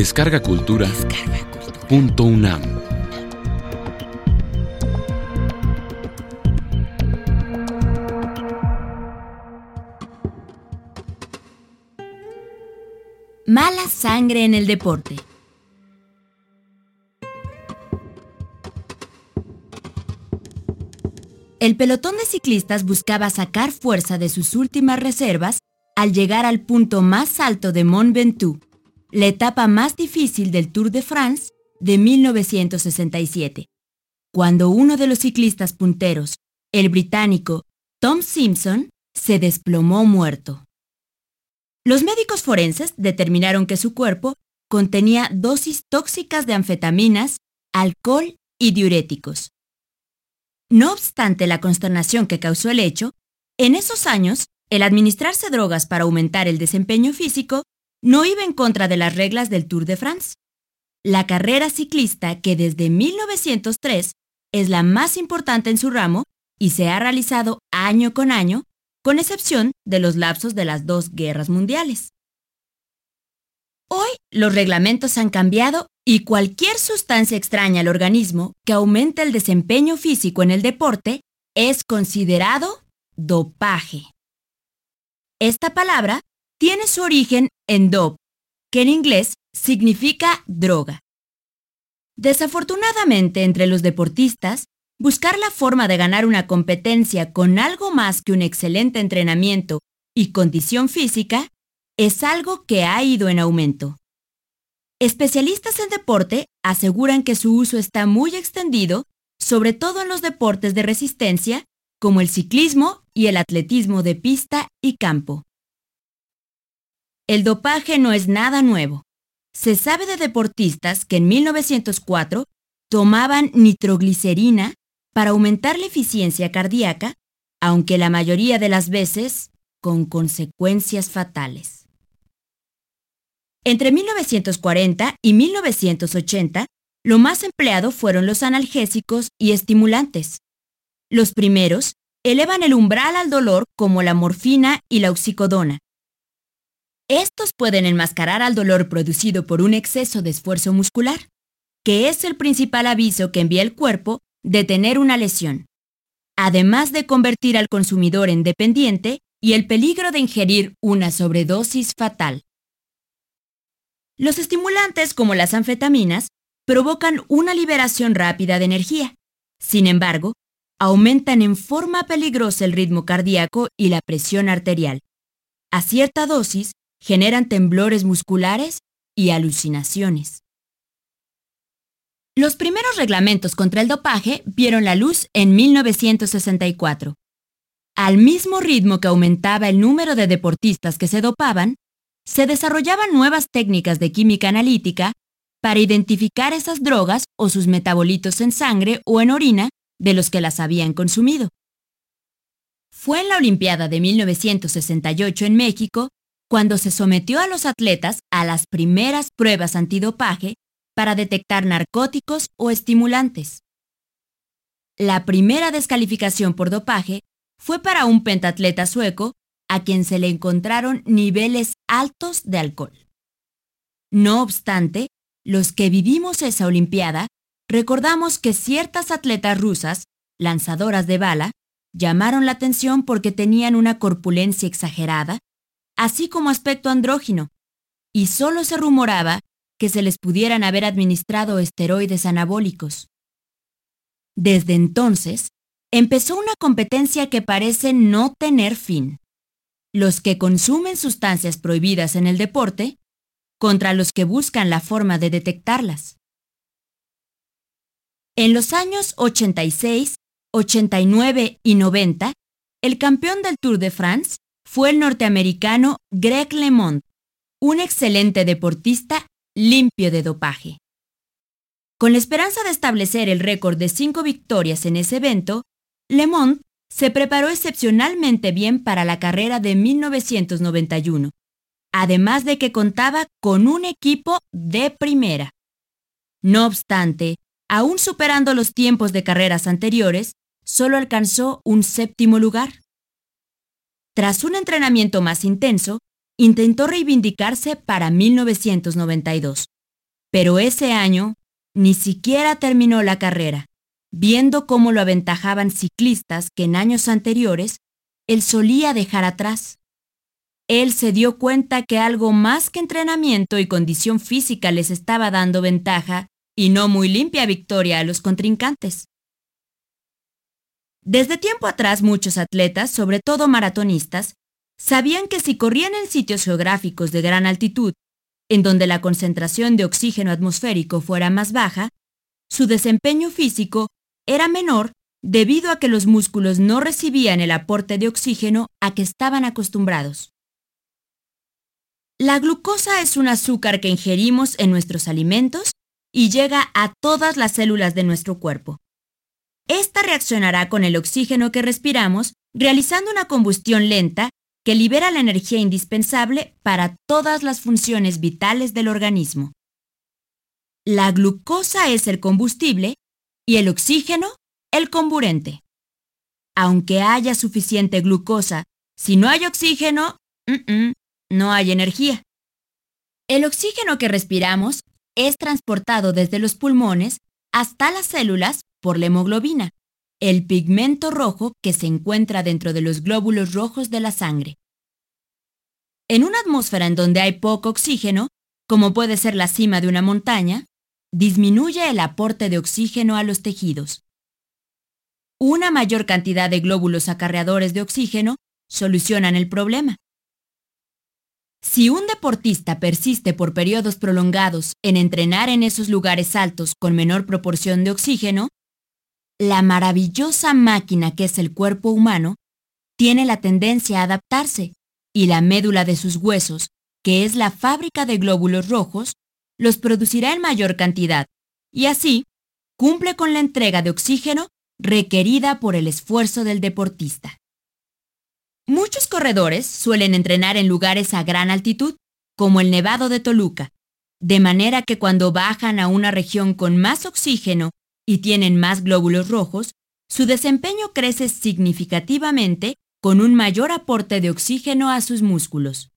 Descarga Cultura. Punto UNAM. Mala sangre en el deporte. El pelotón de ciclistas buscaba sacar fuerza de sus últimas reservas al llegar al punto más alto de Mont Ventoux, la etapa más difícil del Tour de France de 1967, cuando uno de los ciclistas punteros, el británico Tom Simpson, se desplomó muerto. Los médicos forenses determinaron que su cuerpo contenía dosis tóxicas de anfetaminas, alcohol y diuréticos, no obstante la consternación que causó el hecho, en esos años, el administrarse drogas para aumentar el desempeño físico no iba en contra de las reglas del Tour de France. La carrera ciclista, que desde 1903 es la más importante en su ramo y se ha realizado año con año, con excepción de los lapsos de las dos guerras mundiales. Hoy los reglamentos han cambiado y cualquier sustancia extraña al organismo que aumente el desempeño físico en el deporte es considerado dopaje. Esta palabra tiene su origen en dop, que en inglés significa droga. Desafortunadamente entre los deportistas, buscar la forma de ganar una competencia con algo más que un excelente entrenamiento y condición física es algo que ha ido en aumento. Especialistas en deporte aseguran que su uso está muy extendido, sobre todo en los deportes de resistencia, como el ciclismo y el atletismo de pista y campo. El dopaje no es nada nuevo. Se sabe de deportistas que en 1904 tomaban nitroglicerina para aumentar la eficiencia cardíaca, aunque la mayoría de las veces con consecuencias fatales. Entre 1940 y 1980, lo más empleado fueron los analgésicos y estimulantes. Los primeros elevan el umbral al dolor como la morfina y la oxicodona. Estos pueden enmascarar al dolor producido por un exceso de esfuerzo muscular, que es el principal aviso que envía el cuerpo de tener una lesión, además de convertir al consumidor en dependiente y el peligro de ingerir una sobredosis fatal. Los estimulantes como las anfetaminas provocan una liberación rápida de energía. Sin embargo, aumentan en forma peligrosa el ritmo cardíaco y la presión arterial. A cierta dosis, generan temblores musculares y alucinaciones. Los primeros reglamentos contra el dopaje vieron la luz en 1964. Al mismo ritmo que aumentaba el número de deportistas que se dopaban, se desarrollaban nuevas técnicas de química analítica para identificar esas drogas o sus metabolitos en sangre o en orina de los que las habían consumido. Fue en la Olimpiada de 1968 en México cuando se sometió a los atletas a las primeras pruebas antidopaje para detectar narcóticos o estimulantes. La primera descalificación por dopaje fue para un pentatleta sueco a quien se le encontraron niveles altos de alcohol. No obstante, los que vivimos esa Olimpiada recordamos que ciertas atletas rusas, lanzadoras de bala, llamaron la atención porque tenían una corpulencia exagerada, así como aspecto andrógino, y solo se rumoraba que se les pudieran haber administrado esteroides anabólicos. Desde entonces, empezó una competencia que parece no tener fin los que consumen sustancias prohibidas en el deporte contra los que buscan la forma de detectarlas. En los años 86, 89 y 90, el campeón del Tour de France fue el norteamericano Greg LeMond, un excelente deportista limpio de dopaje. Con la esperanza de establecer el récord de cinco victorias en ese evento, LeMond se preparó excepcionalmente bien para la carrera de 1991, además de que contaba con un equipo de primera. No obstante, aún superando los tiempos de carreras anteriores, solo alcanzó un séptimo lugar. Tras un entrenamiento más intenso, intentó reivindicarse para 1992, Pero ese año ni siquiera terminó la carrera, viendo cómo lo aventajaban ciclistas que en años anteriores él solía dejar atrás. Él se dio cuenta que algo más que entrenamiento y condición física les estaba dando ventaja y no muy limpia victoria a los contrincantes. Desde tiempo atrás muchos atletas, sobre todo maratonistas, sabían que si corrían en sitios geográficos de gran altitud, en donde la concentración de oxígeno atmosférico fuera más baja, su desempeño físico era menor debido a que los músculos no recibían el aporte de oxígeno a que estaban acostumbrados. La glucosa es un azúcar que ingerimos en nuestros alimentos y llega a todas las células de nuestro cuerpo. Esta reaccionará con el oxígeno que respiramos, realizando una combustión lenta que libera la energía indispensable para todas las funciones vitales del organismo. La glucosa es el combustible y el oxígeno el comburente. Aunque haya suficiente glucosa, si no hay oxígeno, no hay energía. El oxígeno que respiramos es transportado desde los pulmones hasta las células por la hemoglobina, el pigmento rojo que se encuentra dentro de los glóbulos rojos de la sangre. En una atmósfera en donde hay poco oxígeno, como puede ser la cima de una montaña, disminuye el aporte de oxígeno a los tejidos. Una mayor cantidad de glóbulos acarreadores de oxígeno solucionan el problema. Si un deportista persiste por periodos prolongados en entrenar en esos lugares altos con menor proporción de oxígeno, la maravillosa máquina que es el cuerpo humano tiene la tendencia a adaptarse y la médula de sus huesos, que es la fábrica de glóbulos rojos, los producirá en mayor cantidad y así cumple con la entrega de oxígeno requerida por el esfuerzo del deportista. Muchos corredores suelen entrenar en lugares a gran altitud, como el Nevado de Toluca, de manera que cuando bajan a una región con más oxígeno y tienen más glóbulos rojos, su desempeño crece significativamente con un mayor aporte de oxígeno a sus músculos.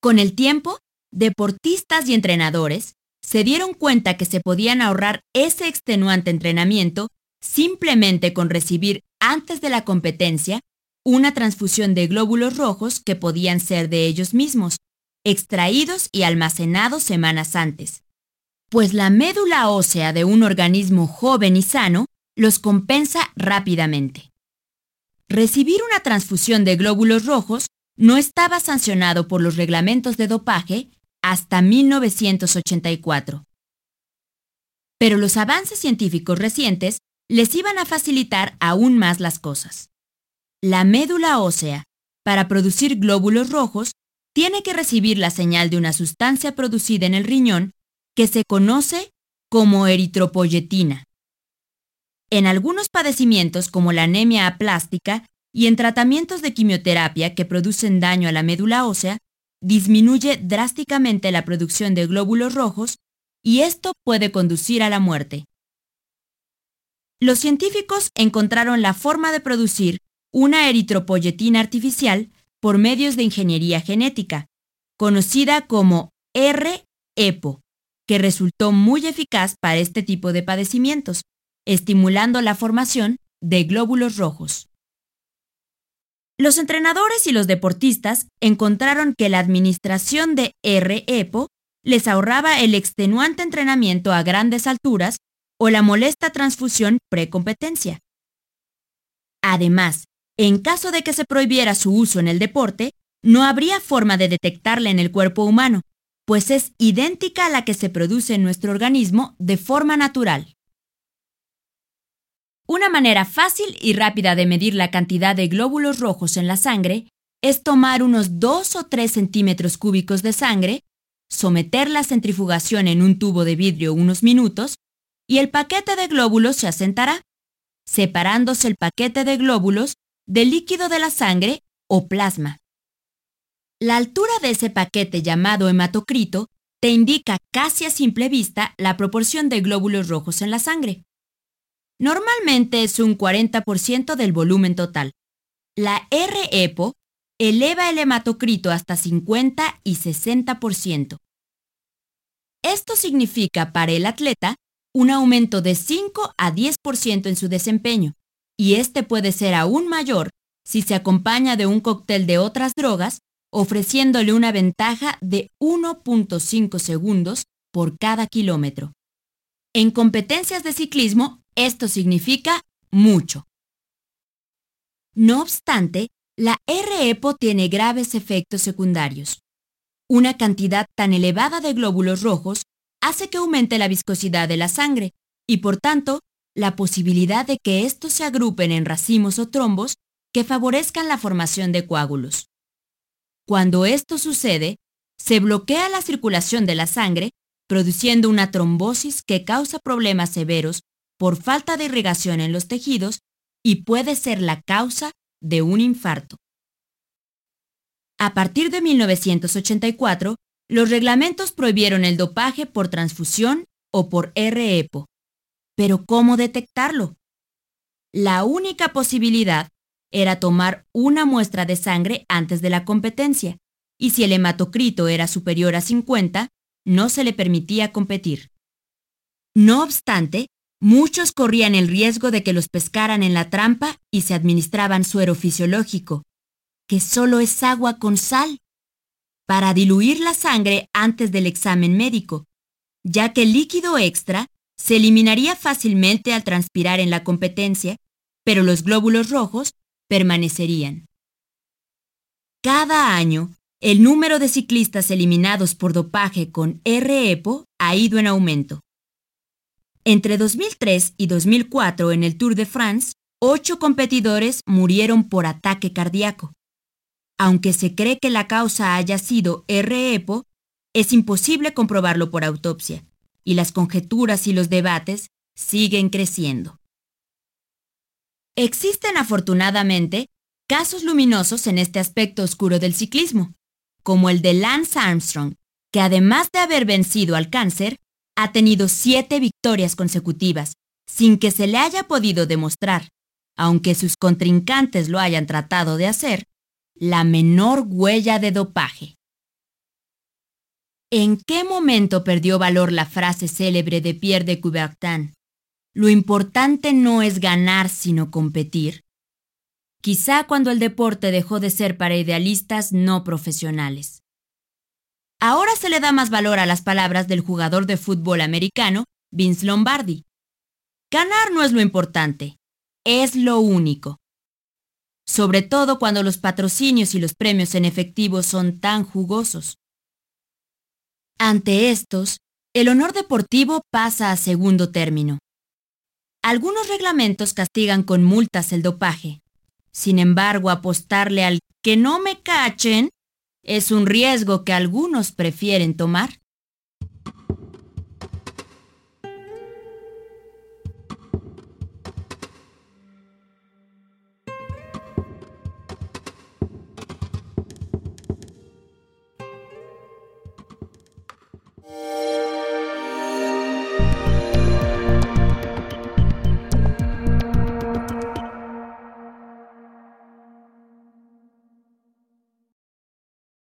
Con el tiempo, deportistas y entrenadores se dieron cuenta que se podían ahorrar ese extenuante entrenamiento simplemente con recibir antes de la competencia una transfusión de glóbulos rojos que podían ser de ellos mismos, extraídos y almacenados semanas antes. Pues la médula ósea de un organismo joven y sano los compensa rápidamente. Recibir una transfusión de glóbulos rojos no estaba sancionado por los reglamentos de dopaje hasta 1984. Pero los avances científicos recientes les iban a facilitar aún más las cosas. La médula ósea, para producir glóbulos rojos, tiene que recibir la señal de una sustancia producida en el riñón que se conoce como eritropoyetina. En algunos padecimientos como la anemia aplástica y en tratamientos de quimioterapia que producen daño a la médula ósea, disminuye drásticamente la producción de glóbulos rojos y esto puede conducir a la muerte. Los científicos encontraron la forma de producir una eritropoyetina artificial por medios de ingeniería genética, conocida como R-EPO, que resultó muy eficaz para este tipo de padecimientos, estimulando la formación de glóbulos rojos. Los entrenadores y los deportistas encontraron que la administración de R-EPO les ahorraba el extenuante entrenamiento a grandes alturas o la molesta transfusión precompetencia. Además, en caso de que se prohibiera su uso en el deporte, no habría forma de detectarla en el cuerpo humano, pues es idéntica a la que se produce en nuestro organismo de forma natural. Una manera fácil y rápida de medir la cantidad de glóbulos rojos en la sangre es tomar unos 2 o 3 centímetros cúbicos de sangre, someter la centrifugación en un tubo de vidrio unos minutos y el paquete de glóbulos se asentará, separándose el paquete de glóbulos del líquido de la sangre o plasma. La altura de ese paquete llamado hematocrito te indica casi a simple vista la proporción de glóbulos rojos en la sangre. Normalmente es un 40% del volumen total. La R-EPO eleva el hematocrito hasta 50 y 60%. Esto significa para el atleta un aumento de 5 a 10% en su desempeño, y este puede ser aún mayor si se acompaña de un cóctel de otras drogas, ofreciéndole una ventaja de 1.5 segundos por cada kilómetro. En competencias de ciclismo, esto significa mucho. No obstante, la R-EPO tiene graves efectos secundarios. Una cantidad tan elevada de glóbulos rojos hace que aumente la viscosidad de la sangre y por tanto la posibilidad de que estos se agrupen en racimos o trombos que favorezcan la formación de coágulos. Cuando esto sucede, se bloquea la circulación de la sangre, produciendo una trombosis que causa problemas severos por falta de irrigación en los tejidos y puede ser la causa de un infarto. A partir de 1984, los reglamentos prohibieron el dopaje por transfusión o por R-EPO. Pero ¿cómo detectarlo? La única posibilidad era tomar una muestra de sangre antes de la competencia, y si el hematocrito era superior a 50, no se le permitía competir. No obstante, muchos corrían el riesgo de que los pescaran en la trampa y se administraban suero fisiológico, que solo es agua con sal, para diluir la sangre antes del examen médico, ya que el líquido extra se eliminaría fácilmente al transpirar en la competencia, pero los glóbulos rojos permanecerían. Cada año, el número de ciclistas eliminados por dopaje con R-EPO ha ido en aumento. Entre 2003 y 2004 en el Tour de France, ocho competidores murieron por ataque cardíaco. Aunque se cree que la causa haya sido R-EPO, es imposible comprobarlo por autopsia, y las conjeturas y los debates siguen creciendo. Existen afortunadamente casos luminosos en este aspecto oscuro del ciclismo, como el de Lance Armstrong, que además de haber vencido al cáncer, ha tenido siete victorias consecutivas, sin que se le haya podido demostrar, aunque sus contrincantes lo hayan tratado de hacer, la menor huella de dopaje. ¿En qué momento perdió valor la frase célebre de Pierre de Coubertin? Lo importante no es ganar, sino competir. Quizá cuando el deporte dejó de ser para idealistas no profesionales. Ahora se le da más valor a las palabras del jugador de fútbol americano, Vince Lombardi. Ganar no es lo importante, es lo único. Sobre todo cuando los patrocinios y los premios en efectivo son tan jugosos. Ante estos, el honor deportivo pasa a segundo término. Algunos reglamentos castigan con multas el dopaje. Sin embargo, apostarle al que no me cachen es un riesgo que algunos prefieren tomar.